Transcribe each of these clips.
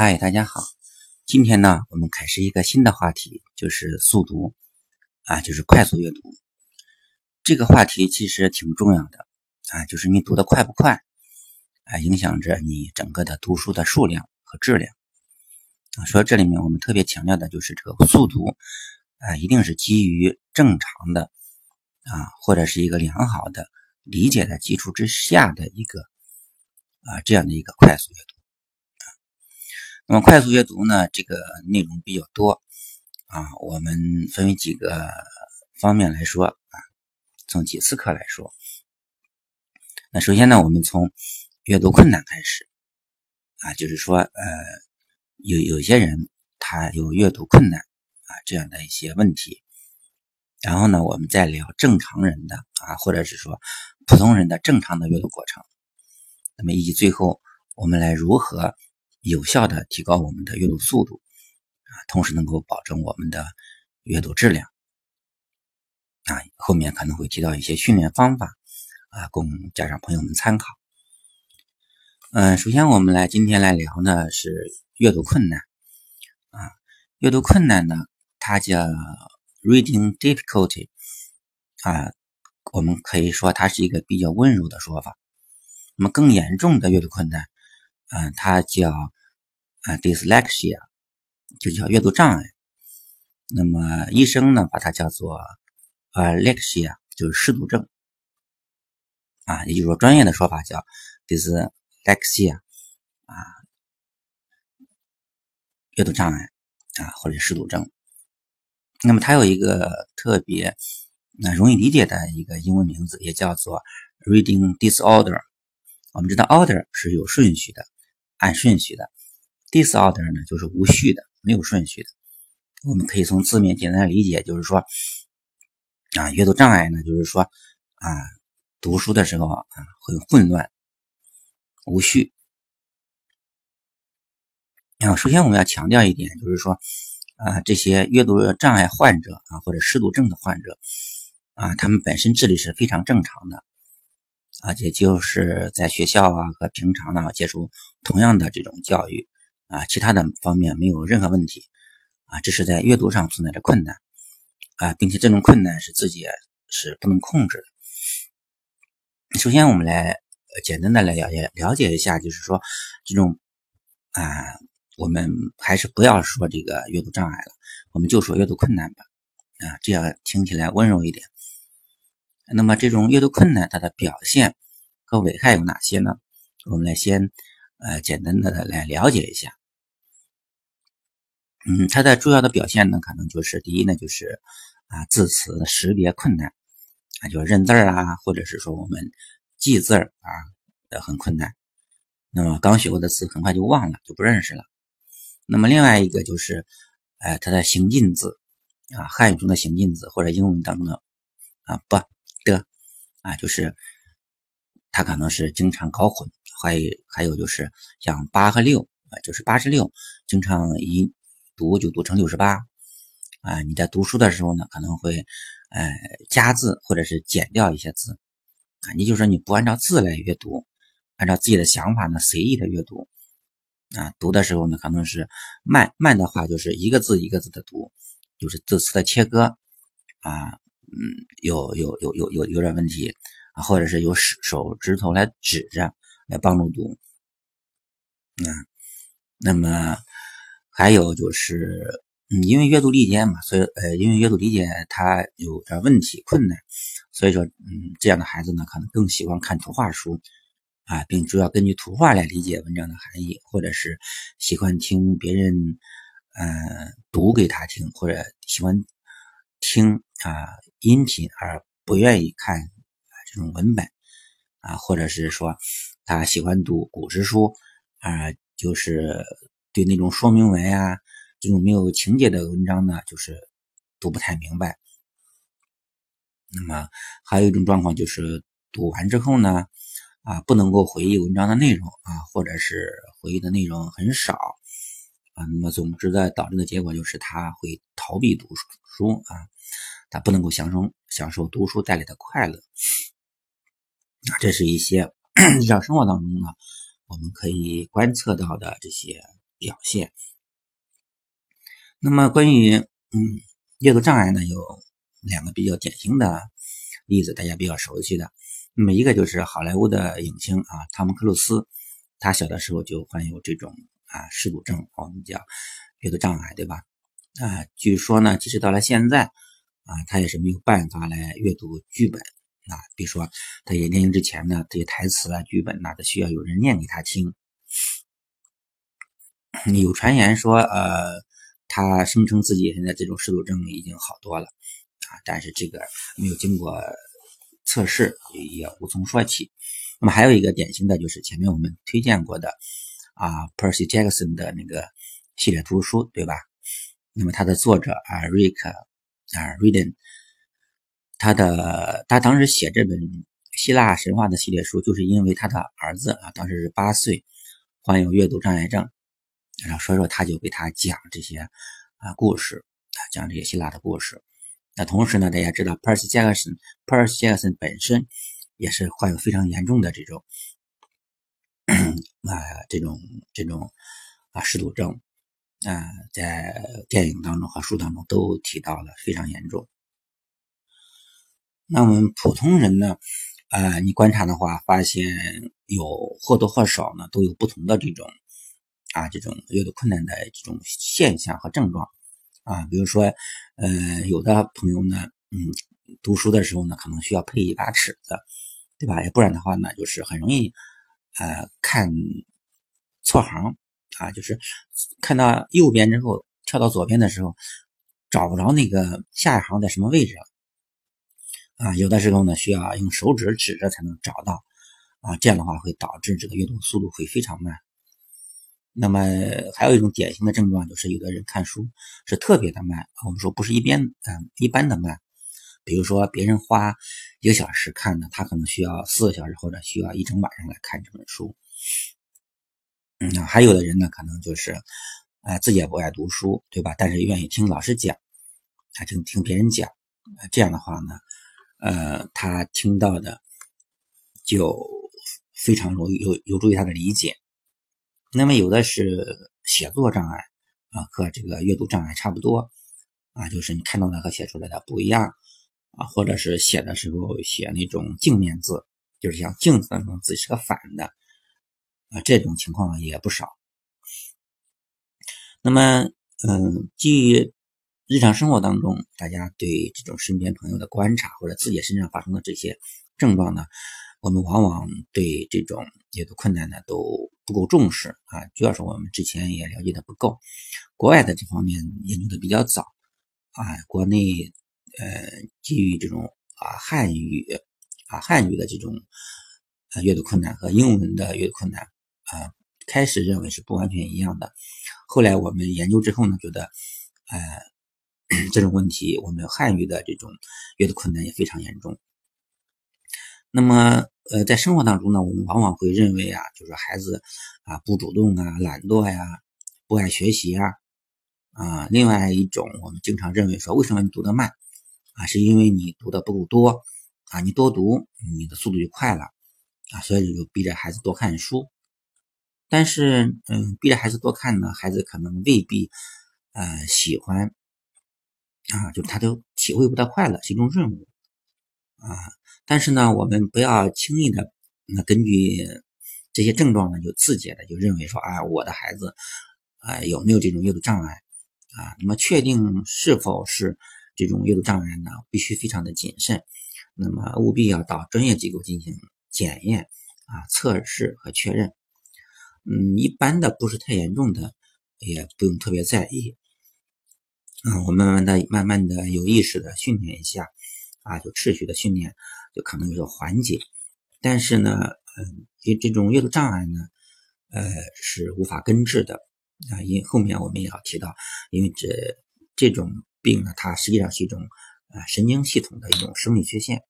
嗨，大家好。今天呢，我们开始一个新的话题，就是速读啊，就是快速阅读。这个话题其实挺重要的啊，就是你读的快不快啊，影响着你整个的读书的数量和质量啊。说这里面我们特别强调的就是这个速读啊，一定是基于正常的啊，或者是一个良好的理解的基础之下的一个啊这样的一个快速阅读。那么快速阅读呢？这个内容比较多啊，我们分为几个方面来说啊，从几次课来说。那首先呢，我们从阅读困难开始啊，就是说呃，有有些人他有阅读困难啊这样的一些问题，然后呢，我们再聊正常人的啊，或者是说普通人的正常的阅读过程，那么以及最后我们来如何。有效的提高我们的阅读速度啊，同时能够保证我们的阅读质量啊。后面可能会提到一些训练方法啊，供家长朋友们参考。嗯，首先我们来今天来聊呢是阅读困难啊，阅读困难呢它叫 reading difficulty 啊，我们可以说它是一个比较温柔的说法。那么更严重的阅读困难，嗯，它叫啊，dyslexia 就叫阅读障碍。那么医生呢，把它叫做啊，lexia 就是失读症啊，也就是说专业的说法叫 dyslexia 啊，阅读障碍啊，或者失读症。那么它有一个特别那容易理解的一个英文名字，也叫做 reading disorder。我们知道 order 是有顺序的，按顺序的。Disorder 呢，就是无序的，没有顺序的。我们可以从字面简单理解，就是说，啊，阅读障碍呢，就是说，啊，读书的时候啊，会混乱、无序。啊，首先我们要强调一点，就是说，啊，这些阅读障碍患者啊，或者失读症的患者，啊，他们本身智力是非常正常的，啊，也就是在学校啊和平常呢接受同样的这种教育。啊，其他的方面没有任何问题，啊，这是在阅读上存在着困难，啊，并且这种困难是自己是不能控制的。首先，我们来简单的来了解了解一下，就是说这种啊，我们还是不要说这个阅读障碍了，我们就说阅读困难吧，啊，这样听起来温柔一点。那么这种阅读困难它的表现和危害有哪些呢？我们来先呃简单的来了解一下。嗯，它的主要的表现呢，可能就是第一呢，就是啊字词识别困难啊，就是认字儿啊，或者是说我们记字儿啊呃很困难。那么刚学过的词很快就忘了，就不认识了。那么另外一个就是，哎，它的行进字啊，汉语中的行进字或者英文当中的啊不的啊，就是它可能是经常搞混。还有还有就是像八和六啊，就是八十六，经常以读就读成六十八，啊，你在读书的时候呢，可能会，呃，加字或者是减掉一些字，啊，你就是说你不按照字来阅读，按照自己的想法呢随意的阅读，啊，读的时候呢可能是慢慢的话就是一个字一个字的读，就是字词的切割，啊，嗯，有有有有有有点问题，啊，或者是有手手指头来指着来帮助读，啊，那么。还有就是，嗯，因为阅读理解嘛，所以呃，因为阅读理解它有点问题困难，所以说，嗯，这样的孩子呢，可能更喜欢看图画书啊，并主要根据图画来理解文章的含义，或者是喜欢听别人呃读给他听，或者喜欢听啊音频而不愿意看啊这种文本啊，或者是说他喜欢读古诗书啊，就是。对那种说明文啊，这种没有情节的文章呢，就是读不太明白。那么还有一种状况就是，读完之后呢，啊，不能够回忆文章的内容啊，或者是回忆的内容很少啊。那么总之的导致的结果就是他会逃避读书啊，他不能够享受享受读书带来的快乐。啊，这是一些 日常生活当中呢，我们可以观测到的这些。表现。那么关于嗯阅读障碍呢，有两个比较典型的例子，大家比较熟悉的。那么一个就是好莱坞的影星啊，汤姆克鲁斯，他小的时候就患有这种啊视读症，我们叫阅读障碍，对吧？啊，据说呢，即使到了现在啊，他也是没有办法来阅读剧本啊。比如说，他演电影之前呢，这些台词啊、剧本呐，都需要有人念给他听。有传言说，呃，他声称自己现在这种视读症已经好多了啊，但是这个没有经过。测试也无从说起。那么还有一个典型的就是前面我们推荐过的啊，Percy Jackson 的那个系列图书，对吧？那么它的作者啊，Rick 啊，Riordan，他的他当时写这本希腊神话的系列书，就是因为他的儿子啊，当时是八岁，患有阅读障碍症，然后所以说他就给他讲这些啊故事啊，讲这些希腊的故事。那同时呢，大家知道，Percy Jackson，Percy Jackson 本身也是患有非常严重的这种啊这种这种啊失读症啊，在电影当中和书当中都提到了，非常严重。那我们普通人呢，啊，你观察的话，发现有或多或少呢都有不同的这种啊这种阅读困难的这种现象和症状。啊，比如说，呃，有的朋友呢，嗯，读书的时候呢，可能需要配一把尺子，对吧？要不然的话呢，就是很容易，呃，看错行啊，就是看到右边之后跳到左边的时候，找不着那个下一行在什么位置。啊，有的时候呢，需要用手指指着才能找到，啊，这样的话会导致这个阅读速度会非常慢。那么还有一种典型的症状，就是有的人看书是特别的慢。我们说不是一边嗯一般的慢，比如说别人花一个小时看呢，他可能需要四个小时或者需要一整晚上来看这本书。嗯，还有的人呢，可能就是呃自己也不爱读书，对吧？但是愿意听老师讲，他听听别人讲，这样的话呢，呃，他听到的就非常容易有有助于他的理解。那么有的是写作障碍啊，和这个阅读障碍差不多啊，就是你看到的和写出来的不一样啊，或者是写的时候写那种镜面字，就是像镜子那种字是个反的啊，这种情况也不少。那么，嗯，基于日常生活当中大家对这种身边朋友的观察，或者自己身上发生的这些症状呢？我们往往对这种阅读困难呢都不够重视啊，主要是我们之前也了解的不够，国外的这方面研究的比较早啊，国内呃基于这种啊汉语啊汉语的这种啊阅读困难和英文的阅读困难啊，开始认为是不完全一样的，后来我们研究之后呢，觉得呃 这种问题我们汉语的这种阅读困难也非常严重。那么，呃，在生活当中呢，我们往往会认为啊，就是孩子啊不主动啊、懒惰呀、不爱学习啊，啊，另外一种我们经常认为说，为什么你读得慢啊？是因为你读的不够多啊，你多读，你的速度就快了啊，所以就逼着孩子多看书。但是，嗯，逼着孩子多看呢，孩子可能未必呃喜欢啊，就他都体会不到快乐是一种任务啊。但是呢，我们不要轻易的那根据这些症状呢，就自觉的就认为说啊，我的孩子啊有没有这种阅读障碍啊？那么确定是否是这种阅读障碍呢，必须非常的谨慎。那么务必要到专业机构进行检验啊、测试和确认。嗯，一般的不是太严重的，也不用特别在意。嗯，我慢慢的、慢慢的有意识的训练一下啊，就持续的训练。就可能有所缓解，但是呢，嗯，因为这种阅读障碍呢，呃，是无法根治的啊。因后面我们也要提到，因为这这种病呢，它实际上是一种啊神经系统的一种生理缺陷。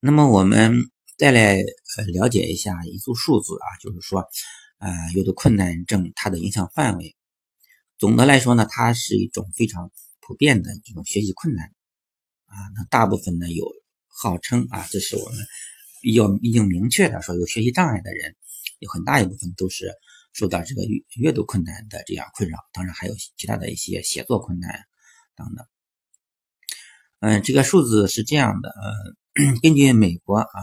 那么我们再来呃了解一下一组数字啊，就是说，呃，阅读困难症它的影响范围。总的来说呢，它是一种非常普遍的这种学习困难。啊，那大部分呢有号称啊，这是我们比较已经明确的说有学习障碍的人，有很大一部分都是受到这个阅读困难的这样困扰，当然还有其他的一些写作困难等等。嗯，这个数字是这样的，呃，根据美国啊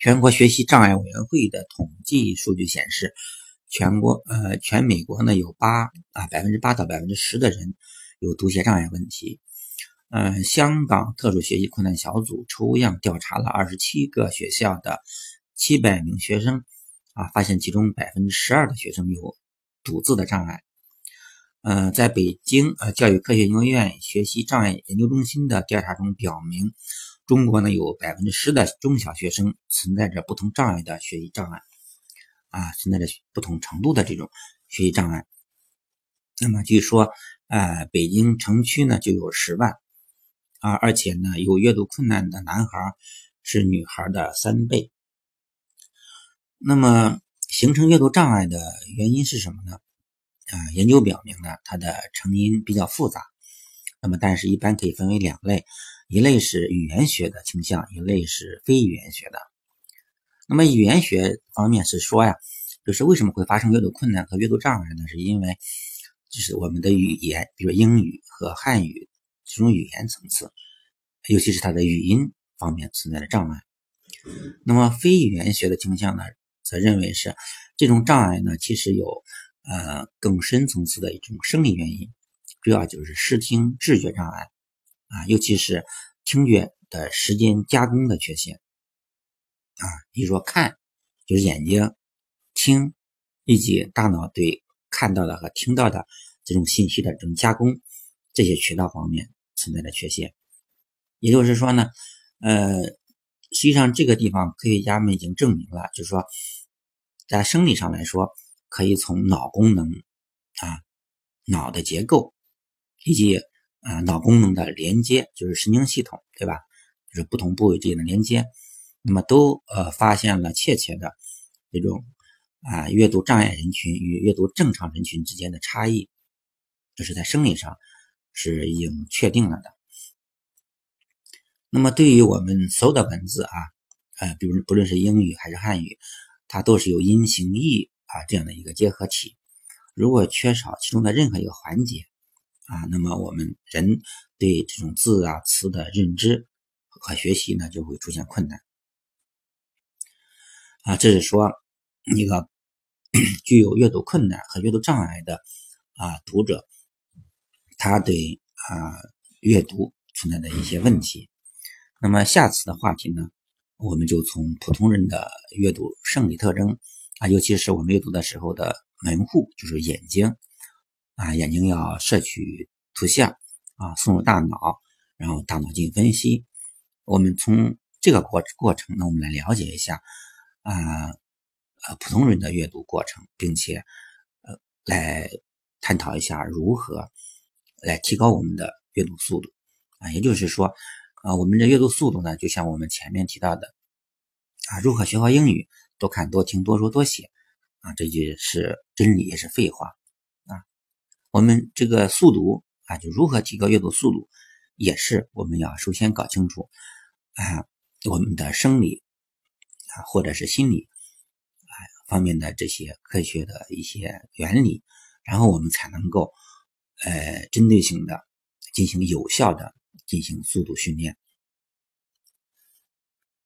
全国学习障碍委员会的统计数据显示，全国呃全美国呢有八啊百分之八到百分之十的人有读写障碍问题。嗯，香港特殊学习困难小组抽样调查了二十七个学校的七百名学生，啊，发现其中百分之十二的学生有读字的障碍。呃，在北京呃教育科学研究院学习障碍研究中心的调查中表明，中国呢有百分之十的中小学生存在着不同障碍的学习障碍，啊，存在着不同程度的这种学习障碍。那么据说，呃，北京城区呢就有十万，啊，而且呢有阅读困难的男孩是女孩的三倍。那么形成阅读障碍的原因是什么呢？啊，研究表明呢，它的成因比较复杂。那么，但是一般可以分为两类，一类是语言学的倾向，一类是非语言学的。那么，语言学方面是说呀，就是为什么会发生阅读困难和阅读障碍呢？是因为就是我们的语言，比如英语和汉语这种语言层次，尤其是它的语音方面存在的障碍。那么，非语言学的倾向呢，则认为是这种障碍呢，其实有。呃，更深层次的一种生理原因，主要就是视听知觉障碍啊，尤其是听觉的时间加工的缺陷啊。比如说看，就是眼睛听，以及大脑对看到的和听到的这种信息的这种加工，这些渠道方面存在的缺陷。也就是说呢，呃，实际上这个地方科学家们已经证明了，就是说，在生理上来说。可以从脑功能啊、脑的结构以及啊脑功能的连接，就是神经系统，对吧？就是不同部位之间的连接，那么都呃发现了确切的这种啊阅读障碍人群与阅读正常人群之间的差异，这是在生理上是已经确定了的。那么对于我们所有的文字啊，呃，比如不论是英语还是汉语，它都是有音、形、意。啊，这样的一个结合体，如果缺少其中的任何一个环节啊，那么我们人对这种字啊词的认知和学习呢，就会出现困难。啊，这是说一个 具有阅读困难和阅读障碍的啊读者，他对啊阅读存在的一些问题。那么下次的话题呢，我们就从普通人的阅读生理特征。啊，尤其是我们阅读的时候的门户，就是眼睛啊，眼睛要摄取图像啊，送入大脑，然后大脑进行分析。我们从这个过过程呢，我们来了解一下啊，呃，普通人的阅读过程，并且呃，来探讨一下如何来提高我们的阅读速度啊。也就是说，啊，我们的阅读速度呢，就像我们前面提到的啊，如何学好英语。多看多听多说多写，啊，这就是真理也是废话啊。我们这个速读啊，就如何提高阅读速度，也是我们要首先搞清楚啊，我们的生理啊或者是心理啊方面的这些科学的一些原理，然后我们才能够呃针对性的进行有效的进行速度训练。